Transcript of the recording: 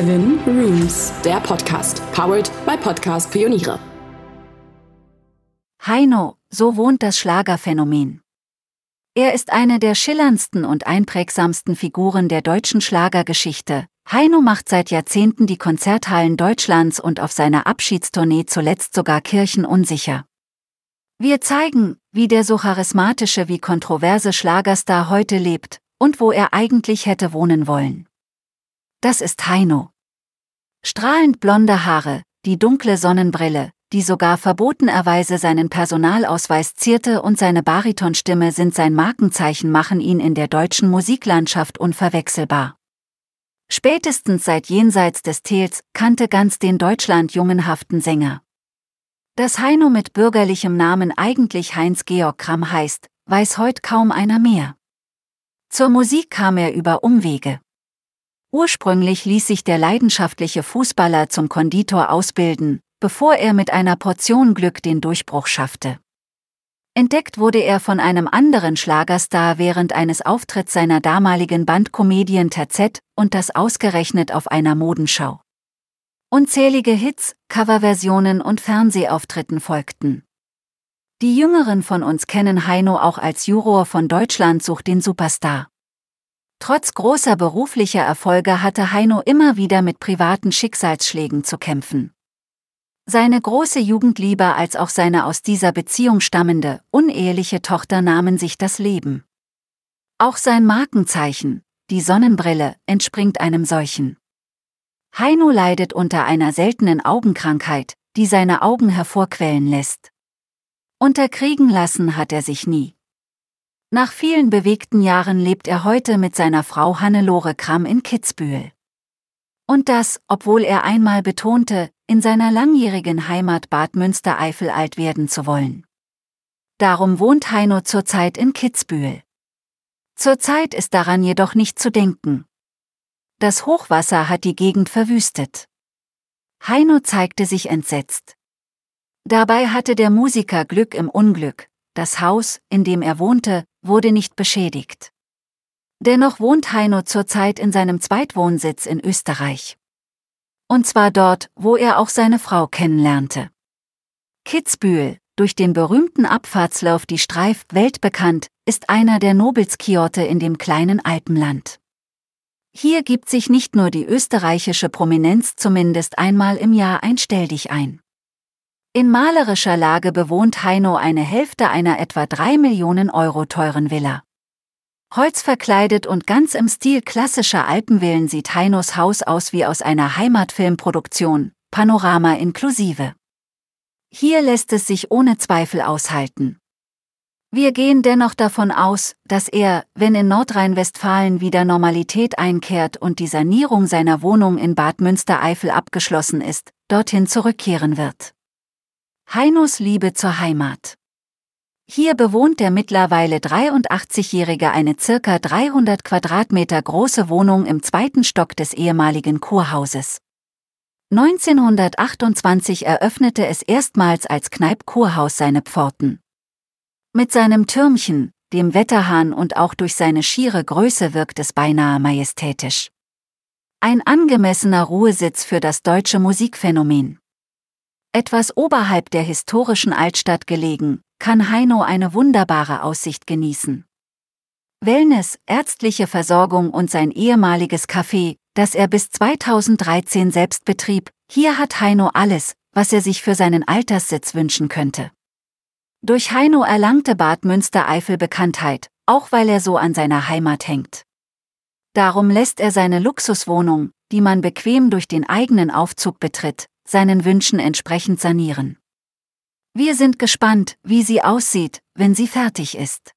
Seven Rooms, der Podcast, powered by Podcast Pioniere. Heino, so wohnt das Schlagerphänomen. Er ist eine der schillerndsten und einprägsamsten Figuren der deutschen Schlagergeschichte. Heino macht seit Jahrzehnten die Konzerthallen Deutschlands und auf seiner Abschiedstournee zuletzt sogar Kirchen unsicher. Wir zeigen, wie der so charismatische wie kontroverse Schlagerstar heute lebt und wo er eigentlich hätte wohnen wollen. Das ist Heino. Strahlend blonde Haare, die dunkle Sonnenbrille, die sogar verbotenerweise seinen Personalausweis zierte und seine Baritonstimme sind sein Markenzeichen machen ihn in der deutschen Musiklandschaft unverwechselbar. Spätestens seit jenseits des Tels kannte ganz den Deutschland jungenhaften Sänger. Dass Heino mit bürgerlichem Namen eigentlich Heinz Georg Kramm heißt, weiß heut kaum einer mehr. Zur Musik kam er über Umwege. Ursprünglich ließ sich der leidenschaftliche Fußballer zum Konditor ausbilden, bevor er mit einer Portion Glück den Durchbruch schaffte. Entdeckt wurde er von einem anderen Schlagerstar während eines Auftritts seiner damaligen Bandkomedien TZ und das ausgerechnet auf einer Modenschau. Unzählige Hits, Coverversionen und Fernsehauftritten folgten. Die Jüngeren von uns kennen Heino auch als Juror von Deutschland sucht den Superstar. Trotz großer beruflicher Erfolge hatte Heino immer wieder mit privaten Schicksalsschlägen zu kämpfen. Seine große Jugendliebe als auch seine aus dieser Beziehung stammende, uneheliche Tochter nahmen sich das Leben. Auch sein Markenzeichen, die Sonnenbrille, entspringt einem solchen. Heino leidet unter einer seltenen Augenkrankheit, die seine Augen hervorquellen lässt. Unterkriegen lassen hat er sich nie. Nach vielen bewegten Jahren lebt er heute mit seiner Frau Hannelore Kramm in Kitzbühel. Und das, obwohl er einmal betonte, in seiner langjährigen Heimat Bad Münstereifel alt werden zu wollen. Darum wohnt Heino zurzeit in Kitzbühel. Zurzeit ist daran jedoch nicht zu denken. Das Hochwasser hat die Gegend verwüstet. Heino zeigte sich entsetzt. Dabei hatte der Musiker Glück im Unglück, das Haus, in dem er wohnte, wurde nicht beschädigt. Dennoch wohnt Heino zurzeit in seinem Zweitwohnsitz in Österreich. Und zwar dort, wo er auch seine Frau kennenlernte. Kitzbühel, durch den berühmten Abfahrtslauf die Streif weltbekannt, ist einer der Nobelskiote in dem kleinen Alpenland. Hier gibt sich nicht nur die österreichische Prominenz zumindest einmal im Jahr ein Stelldich ein. In malerischer Lage bewohnt Heino eine Hälfte einer etwa drei Millionen Euro teuren Villa. Holzverkleidet und ganz im Stil klassischer Alpenvillen sieht Heinos Haus aus wie aus einer Heimatfilmproduktion, Panorama inklusive. Hier lässt es sich ohne Zweifel aushalten. Wir gehen dennoch davon aus, dass er, wenn in Nordrhein-Westfalen wieder Normalität einkehrt und die Sanierung seiner Wohnung in Bad Münstereifel abgeschlossen ist, dorthin zurückkehren wird. Heinos Liebe zur Heimat. Hier bewohnt der mittlerweile 83-Jährige eine circa 300 Quadratmeter große Wohnung im zweiten Stock des ehemaligen Kurhauses. 1928 eröffnete es erstmals als Kneip-Kurhaus seine Pforten. Mit seinem Türmchen, dem Wetterhahn und auch durch seine schiere Größe wirkt es beinahe majestätisch. Ein angemessener Ruhesitz für das deutsche Musikphänomen. Etwas oberhalb der historischen Altstadt gelegen, kann Heino eine wunderbare Aussicht genießen. Wellness, ärztliche Versorgung und sein ehemaliges Café, das er bis 2013 selbst betrieb, hier hat Heino alles, was er sich für seinen Alterssitz wünschen könnte. Durch Heino erlangte Bad Münstereifel Bekanntheit, auch weil er so an seiner Heimat hängt. Darum lässt er seine Luxuswohnung, die man bequem durch den eigenen Aufzug betritt, seinen Wünschen entsprechend sanieren. Wir sind gespannt, wie sie aussieht, wenn sie fertig ist.